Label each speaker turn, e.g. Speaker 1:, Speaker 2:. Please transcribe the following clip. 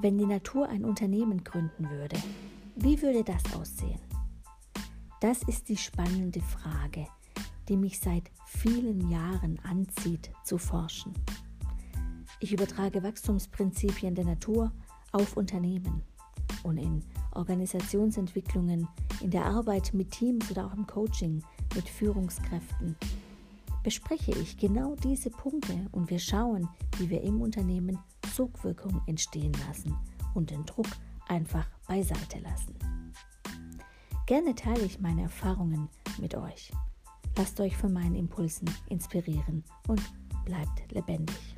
Speaker 1: Wenn die Natur ein Unternehmen gründen würde, wie würde das aussehen? Das ist die spannende Frage, die mich seit vielen Jahren anzieht zu forschen. Ich übertrage Wachstumsprinzipien der Natur auf Unternehmen und in Organisationsentwicklungen, in der Arbeit mit Teams oder auch im Coaching mit Führungskräften bespreche ich genau diese Punkte und wir schauen, wie wir im Unternehmen Sogwirkung entstehen lassen und den Druck einfach beiseite lassen. Gerne teile ich meine Erfahrungen mit euch. Lasst euch von meinen Impulsen inspirieren und bleibt lebendig.